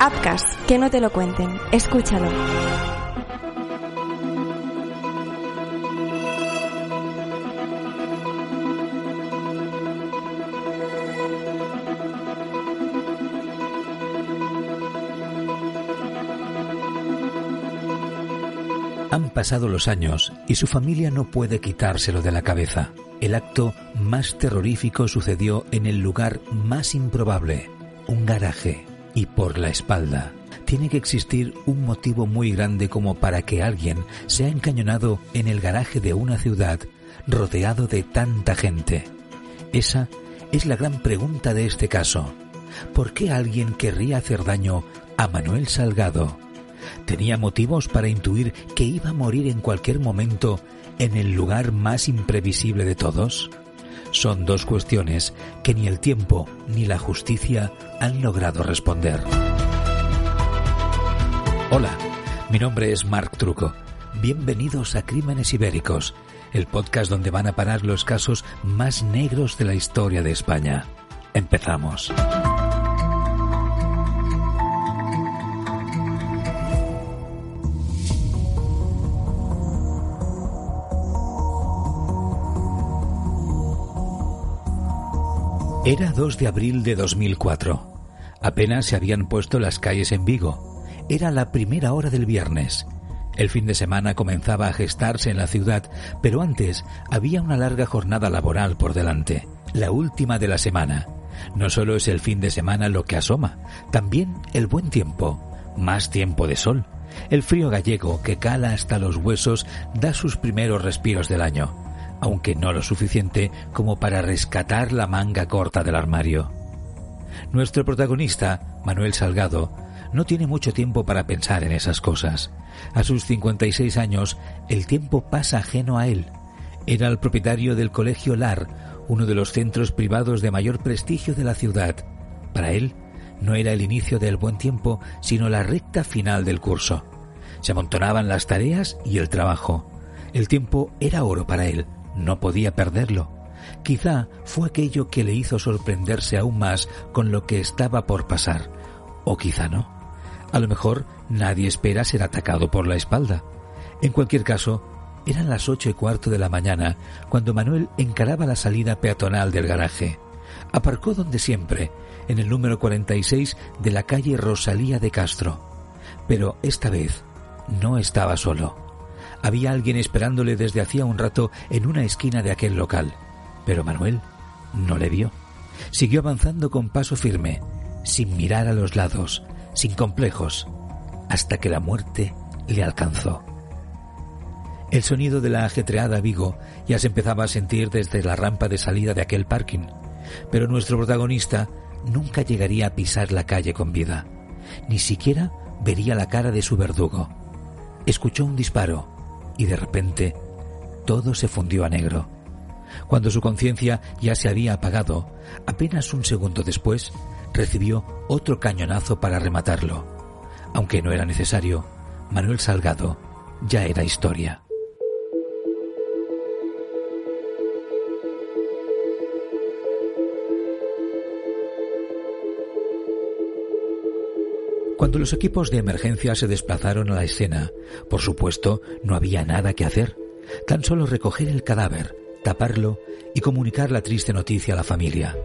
Upcast, que no te lo cuenten. Escúchalo. Han pasado los años y su familia no puede quitárselo de la cabeza. El acto más terrorífico sucedió en el lugar más improbable, un garaje, y por la espalda. Tiene que existir un motivo muy grande como para que alguien sea encañonado en el garaje de una ciudad rodeado de tanta gente. Esa es la gran pregunta de este caso. ¿Por qué alguien querría hacer daño a Manuel Salgado? tenía motivos para intuir que iba a morir en cualquier momento en el lugar más imprevisible de todos? Son dos cuestiones que ni el tiempo ni la justicia han logrado responder. Hola, mi nombre es Marc Truco. Bienvenidos a Crímenes Ibéricos, el podcast donde van a parar los casos más negros de la historia de España. Empezamos. Era 2 de abril de 2004. Apenas se habían puesto las calles en Vigo. Era la primera hora del viernes. El fin de semana comenzaba a gestarse en la ciudad, pero antes había una larga jornada laboral por delante, la última de la semana. No solo es el fin de semana lo que asoma, también el buen tiempo, más tiempo de sol. El frío gallego que cala hasta los huesos da sus primeros respiros del año aunque no lo suficiente como para rescatar la manga corta del armario. Nuestro protagonista, Manuel Salgado, no tiene mucho tiempo para pensar en esas cosas. A sus 56 años, el tiempo pasa ajeno a él. Era el propietario del Colegio LAR, uno de los centros privados de mayor prestigio de la ciudad. Para él, no era el inicio del buen tiempo, sino la recta final del curso. Se amontonaban las tareas y el trabajo. El tiempo era oro para él, no podía perderlo. Quizá fue aquello que le hizo sorprenderse aún más con lo que estaba por pasar. O quizá no. A lo mejor nadie espera ser atacado por la espalda. En cualquier caso, eran las ocho y cuarto de la mañana cuando Manuel encaraba la salida peatonal del garaje. Aparcó donde siempre, en el número 46 de la calle Rosalía de Castro. Pero esta vez no estaba solo. Había alguien esperándole desde hacía un rato en una esquina de aquel local, pero Manuel no le vio. Siguió avanzando con paso firme, sin mirar a los lados, sin complejos, hasta que la muerte le alcanzó. El sonido de la ajetreada Vigo ya se empezaba a sentir desde la rampa de salida de aquel parking, pero nuestro protagonista nunca llegaría a pisar la calle con vida. Ni siquiera vería la cara de su verdugo. Escuchó un disparo y de repente todo se fundió a negro. Cuando su conciencia ya se había apagado, apenas un segundo después recibió otro cañonazo para rematarlo. Aunque no era necesario, Manuel Salgado ya era historia. Cuando los equipos de emergencia se desplazaron a la escena, por supuesto, no había nada que hacer, tan solo recoger el cadáver, taparlo y comunicar la triste noticia a la familia.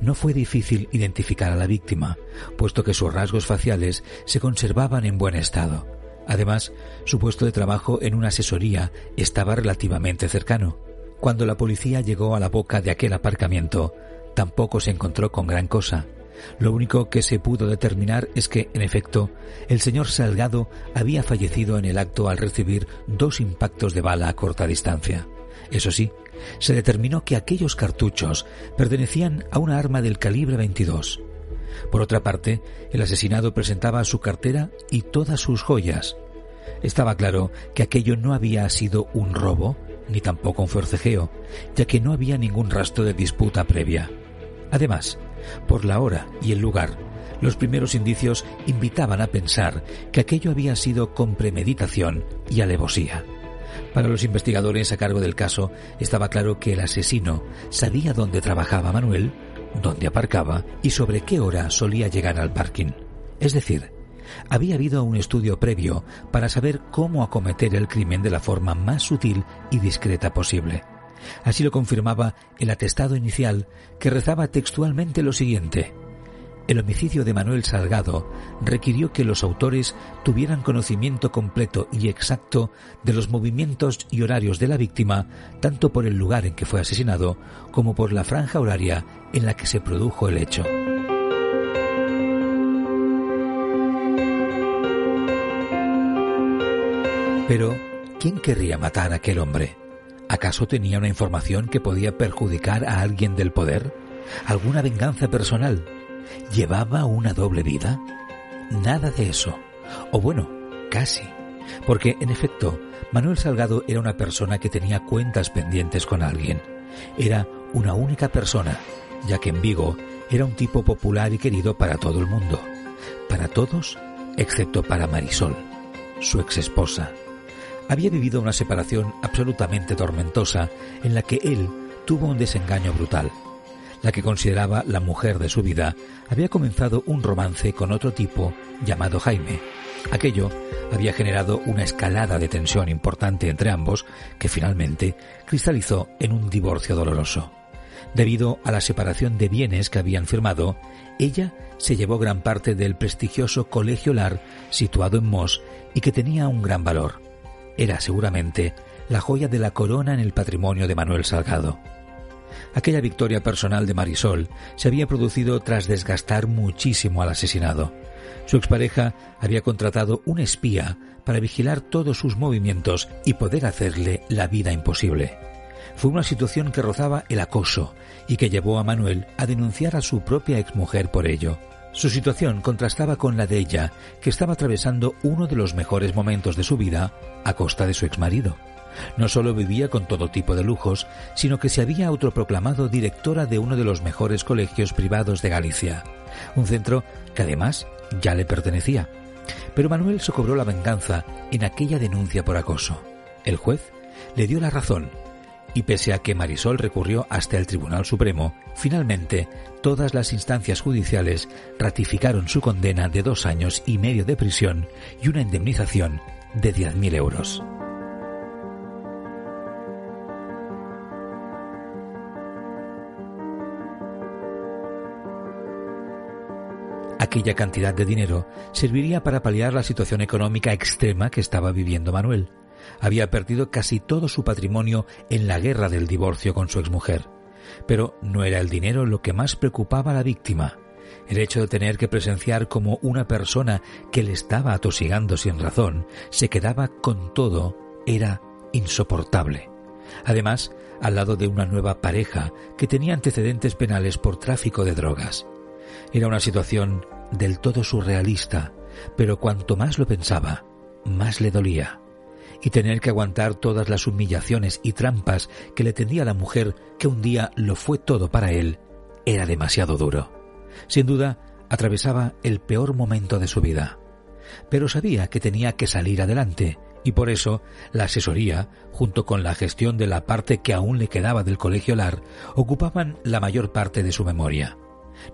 No fue difícil identificar a la víctima, puesto que sus rasgos faciales se conservaban en buen estado. Además, su puesto de trabajo en una asesoría estaba relativamente cercano. Cuando la policía llegó a la boca de aquel aparcamiento, tampoco se encontró con gran cosa. Lo único que se pudo determinar es que, en efecto, el señor Salgado había fallecido en el acto al recibir dos impactos de bala a corta distancia. Eso sí, se determinó que aquellos cartuchos pertenecían a una arma del calibre 22. Por otra parte, el asesinado presentaba su cartera y todas sus joyas. Estaba claro que aquello no había sido un robo, ni tampoco un forcejeo, ya que no había ningún rastro de disputa previa. Además, por la hora y el lugar, los primeros indicios invitaban a pensar que aquello había sido con premeditación y alevosía. Para los investigadores a cargo del caso estaba claro que el asesino sabía dónde trabajaba Manuel, dónde aparcaba y sobre qué hora solía llegar al parking. Es decir, había habido un estudio previo para saber cómo acometer el crimen de la forma más sutil y discreta posible. Así lo confirmaba el atestado inicial que rezaba textualmente lo siguiente. El homicidio de Manuel Salgado requirió que los autores tuvieran conocimiento completo y exacto de los movimientos y horarios de la víctima, tanto por el lugar en que fue asesinado como por la franja horaria en la que se produjo el hecho. Pero, ¿quién querría matar a aquel hombre? ¿Acaso tenía una información que podía perjudicar a alguien del poder? ¿Alguna venganza personal? ¿Llevaba una doble vida? Nada de eso. O bueno, casi. Porque, en efecto, Manuel Salgado era una persona que tenía cuentas pendientes con alguien. Era una única persona, ya que en Vigo era un tipo popular y querido para todo el mundo. Para todos, excepto para Marisol, su exesposa había vivido una separación absolutamente tormentosa en la que él tuvo un desengaño brutal. La que consideraba la mujer de su vida había comenzado un romance con otro tipo llamado Jaime. Aquello había generado una escalada de tensión importante entre ambos que finalmente cristalizó en un divorcio doloroso. Debido a la separación de bienes que habían firmado, ella se llevó gran parte del prestigioso Colegio Lar situado en Moss y que tenía un gran valor era seguramente la joya de la corona en el patrimonio de Manuel Salgado. Aquella victoria personal de Marisol se había producido tras desgastar muchísimo al asesinado. Su expareja había contratado un espía para vigilar todos sus movimientos y poder hacerle la vida imposible. Fue una situación que rozaba el acoso y que llevó a Manuel a denunciar a su propia exmujer por ello. Su situación contrastaba con la de ella, que estaba atravesando uno de los mejores momentos de su vida a costa de su exmarido. No solo vivía con todo tipo de lujos, sino que se había autoproclamado directora de uno de los mejores colegios privados de Galicia, un centro que además ya le pertenecía. Pero Manuel se cobró la venganza en aquella denuncia por acoso. El juez le dio la razón y pese a que Marisol recurrió hasta el Tribunal Supremo, finalmente todas las instancias judiciales ratificaron su condena de dos años y medio de prisión y una indemnización de 10.000 euros. Aquella cantidad de dinero serviría para paliar la situación económica extrema que estaba viviendo Manuel había perdido casi todo su patrimonio en la guerra del divorcio con su exmujer. Pero no era el dinero lo que más preocupaba a la víctima. El hecho de tener que presenciar como una persona que le estaba atosigando sin razón se quedaba con todo era insoportable. Además, al lado de una nueva pareja que tenía antecedentes penales por tráfico de drogas. Era una situación del todo surrealista, pero cuanto más lo pensaba, más le dolía y tener que aguantar todas las humillaciones y trampas que le tendía la mujer que un día lo fue todo para él, era demasiado duro. Sin duda, atravesaba el peor momento de su vida. Pero sabía que tenía que salir adelante, y por eso la asesoría, junto con la gestión de la parte que aún le quedaba del colegio LAR, ocupaban la mayor parte de su memoria.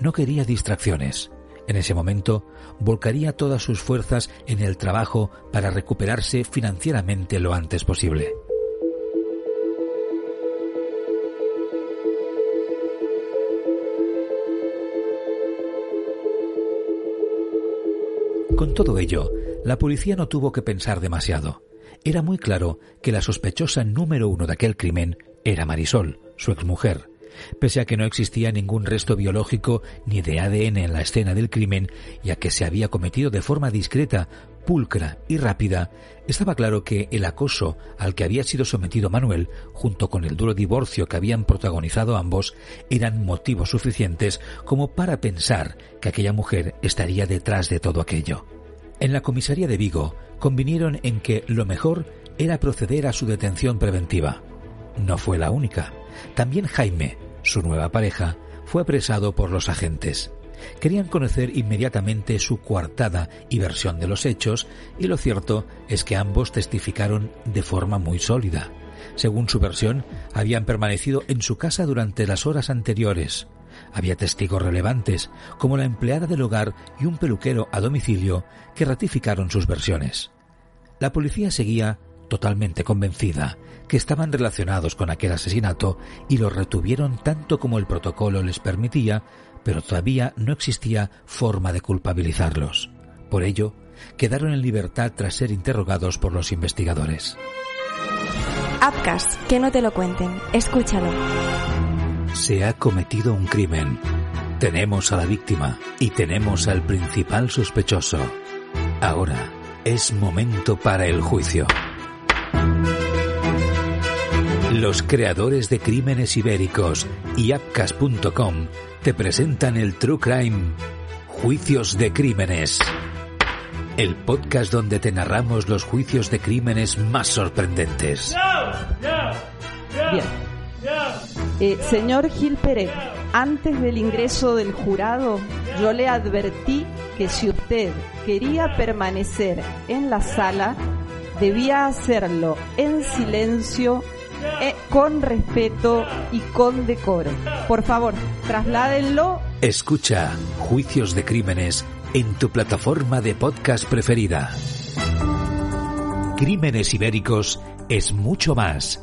No quería distracciones. En ese momento, volcaría todas sus fuerzas en el trabajo para recuperarse financieramente lo antes posible. Con todo ello, la policía no tuvo que pensar demasiado. Era muy claro que la sospechosa número uno de aquel crimen era Marisol, su exmujer, Pese a que no existía ningún resto biológico ni de ADN en la escena del crimen, ya que se había cometido de forma discreta, pulcra y rápida, estaba claro que el acoso al que había sido sometido Manuel, junto con el duro divorcio que habían protagonizado ambos, eran motivos suficientes como para pensar que aquella mujer estaría detrás de todo aquello. En la comisaría de Vigo convinieron en que lo mejor era proceder a su detención preventiva. No fue la única. También Jaime, su nueva pareja, fue apresado por los agentes. Querían conocer inmediatamente su coartada y versión de los hechos, y lo cierto es que ambos testificaron de forma muy sólida. Según su versión, habían permanecido en su casa durante las horas anteriores. Había testigos relevantes, como la empleada del hogar y un peluquero a domicilio, que ratificaron sus versiones. La policía seguía totalmente convencida que estaban relacionados con aquel asesinato y los retuvieron tanto como el protocolo les permitía, pero todavía no existía forma de culpabilizarlos. Por ello, quedaron en libertad tras ser interrogados por los investigadores. Apcas, que no te lo cuenten, escúchalo. Se ha cometido un crimen. Tenemos a la víctima y tenemos al principal sospechoso. Ahora es momento para el juicio. Los creadores de Crímenes Ibéricos y Apcas.com te presentan el True Crime Juicios de Crímenes. El podcast donde te narramos los juicios de crímenes más sorprendentes. Bien. Eh, señor Gil Pérez, antes del ingreso del jurado, yo le advertí que si usted quería permanecer en la sala, debía hacerlo en silencio, eh, con respeto y con decoro. Por favor, trasládenlo. Escucha Juicios de Crímenes en tu plataforma de podcast preferida. Crímenes Ibéricos es mucho más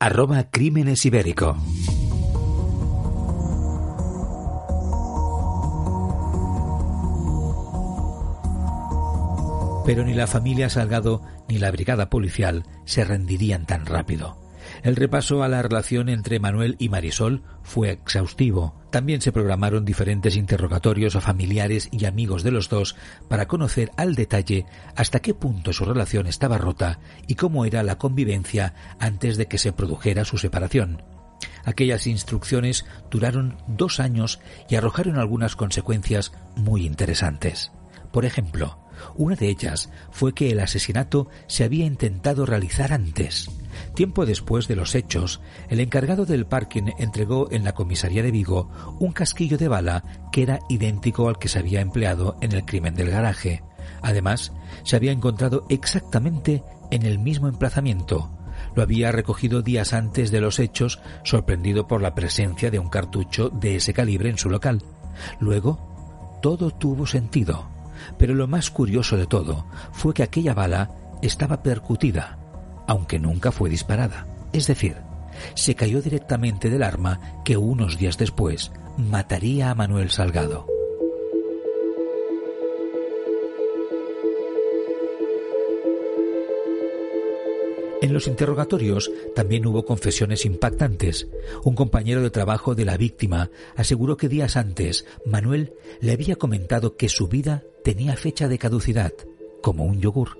arroba Crímenes Ibérico. Pero ni la familia Salgado ni la brigada policial se rendirían tan rápido. El repaso a la relación entre Manuel y Marisol fue exhaustivo. También se programaron diferentes interrogatorios a familiares y amigos de los dos para conocer al detalle hasta qué punto su relación estaba rota y cómo era la convivencia antes de que se produjera su separación. Aquellas instrucciones duraron dos años y arrojaron algunas consecuencias muy interesantes. Por ejemplo, una de ellas fue que el asesinato se había intentado realizar antes. Tiempo después de los hechos, el encargado del parking entregó en la comisaría de Vigo un casquillo de bala que era idéntico al que se había empleado en el crimen del garaje. Además, se había encontrado exactamente en el mismo emplazamiento. Lo había recogido días antes de los hechos, sorprendido por la presencia de un cartucho de ese calibre en su local. Luego, todo tuvo sentido. Pero lo más curioso de todo fue que aquella bala estaba percutida, aunque nunca fue disparada. Es decir, se cayó directamente del arma que unos días después mataría a Manuel Salgado. En los interrogatorios también hubo confesiones impactantes. Un compañero de trabajo de la víctima aseguró que días antes Manuel le había comentado que su vida tenía fecha de caducidad, como un yogur.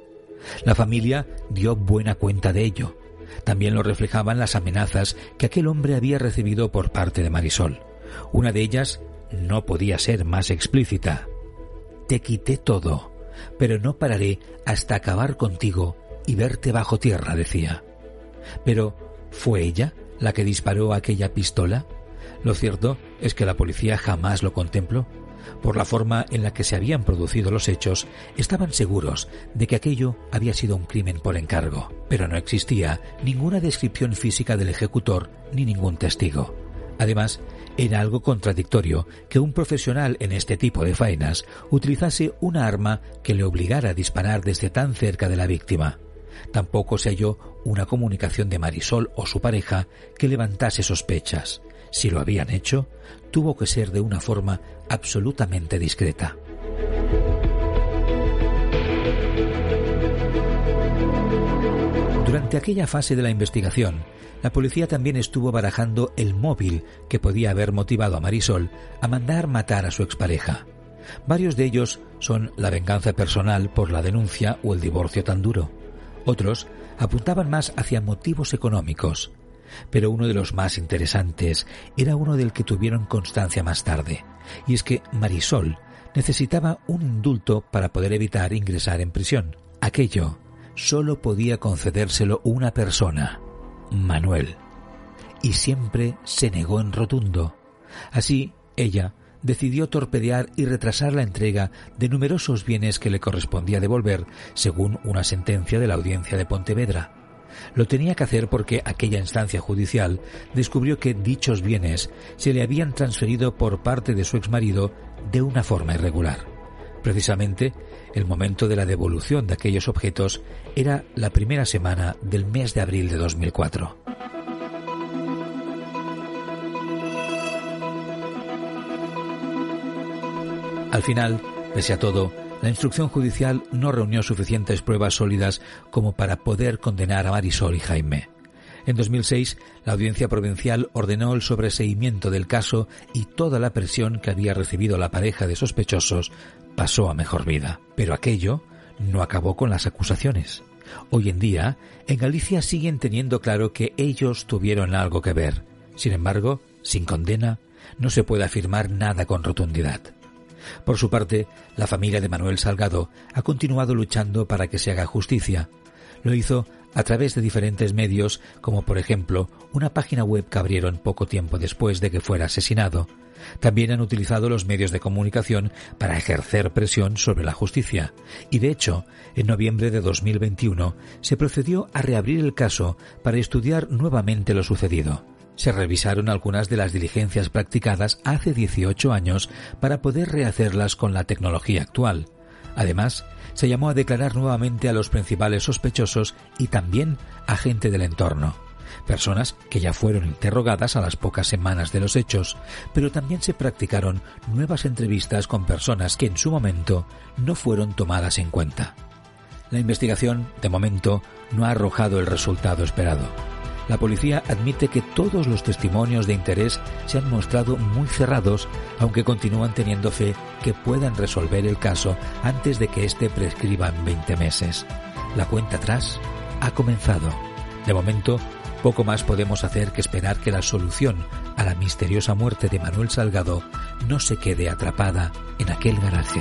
La familia dio buena cuenta de ello. También lo reflejaban las amenazas que aquel hombre había recibido por parte de Marisol. Una de ellas no podía ser más explícita. Te quité todo, pero no pararé hasta acabar contigo y verte bajo tierra, decía. Pero, ¿fue ella la que disparó aquella pistola? Lo cierto es que la policía jamás lo contempló. Por la forma en la que se habían producido los hechos, estaban seguros de que aquello había sido un crimen por encargo, pero no existía ninguna descripción física del ejecutor ni ningún testigo. Además, era algo contradictorio que un profesional en este tipo de faenas utilizase una arma que le obligara a disparar desde tan cerca de la víctima. Tampoco se halló una comunicación de Marisol o su pareja que levantase sospechas. Si lo habían hecho, tuvo que ser de una forma absolutamente discreta. Durante aquella fase de la investigación, la policía también estuvo barajando el móvil que podía haber motivado a Marisol a mandar matar a su expareja. Varios de ellos son la venganza personal por la denuncia o el divorcio tan duro. Otros apuntaban más hacia motivos económicos. Pero uno de los más interesantes era uno del que tuvieron constancia más tarde, y es que Marisol necesitaba un indulto para poder evitar ingresar en prisión. Aquello solo podía concedérselo una persona, Manuel, y siempre se negó en rotundo. Así, ella decidió torpedear y retrasar la entrega de numerosos bienes que le correspondía devolver, según una sentencia de la audiencia de Pontevedra. Lo tenía que hacer porque aquella instancia judicial descubrió que dichos bienes se le habían transferido por parte de su exmarido de una forma irregular. Precisamente, el momento de la devolución de aquellos objetos era la primera semana del mes de abril de 2004. Al final, pese a todo, la instrucción judicial no reunió suficientes pruebas sólidas como para poder condenar a Marisol y Jaime. En 2006, la Audiencia Provincial ordenó el sobreseimiento del caso y toda la presión que había recibido la pareja de sospechosos pasó a mejor vida. Pero aquello no acabó con las acusaciones. Hoy en día, en Galicia siguen teniendo claro que ellos tuvieron algo que ver. Sin embargo, sin condena, no se puede afirmar nada con rotundidad. Por su parte, la familia de Manuel Salgado ha continuado luchando para que se haga justicia. Lo hizo a través de diferentes medios, como por ejemplo una página web que abrieron poco tiempo después de que fuera asesinado. También han utilizado los medios de comunicación para ejercer presión sobre la justicia. Y de hecho, en noviembre de 2021 se procedió a reabrir el caso para estudiar nuevamente lo sucedido se revisaron algunas de las diligencias practicadas hace 18 años para poder rehacerlas con la tecnología actual. Además, se llamó a declarar nuevamente a los principales sospechosos y también a gente del entorno, personas que ya fueron interrogadas a las pocas semanas de los hechos, pero también se practicaron nuevas entrevistas con personas que en su momento no fueron tomadas en cuenta. La investigación, de momento, no ha arrojado el resultado esperado la policía admite que todos los testimonios de interés se han mostrado muy cerrados, aunque continúan teniendo fe que puedan resolver el caso antes de que éste prescriba en 20 meses. La cuenta atrás ha comenzado. De momento, poco más podemos hacer que esperar que la solución a la misteriosa muerte de Manuel Salgado no se quede atrapada en aquel garaje.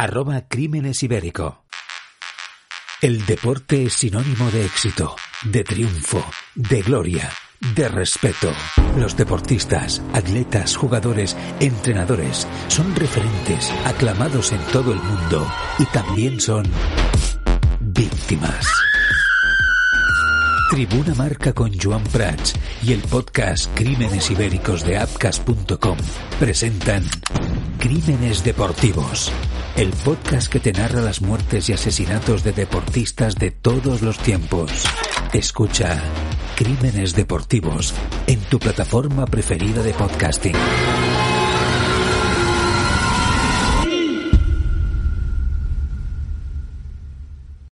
arroba Crímenes Ibérico. El deporte es sinónimo de éxito, de triunfo, de gloria, de respeto. Los deportistas, atletas, jugadores, entrenadores son referentes, aclamados en todo el mundo y también son víctimas. Tribuna Marca con Joan Prats y el podcast Crímenes Ibéricos de Apcas.com presentan Crímenes Deportivos, el podcast que te narra las muertes y asesinatos de deportistas de todos los tiempos. Escucha Crímenes Deportivos en tu plataforma preferida de podcasting.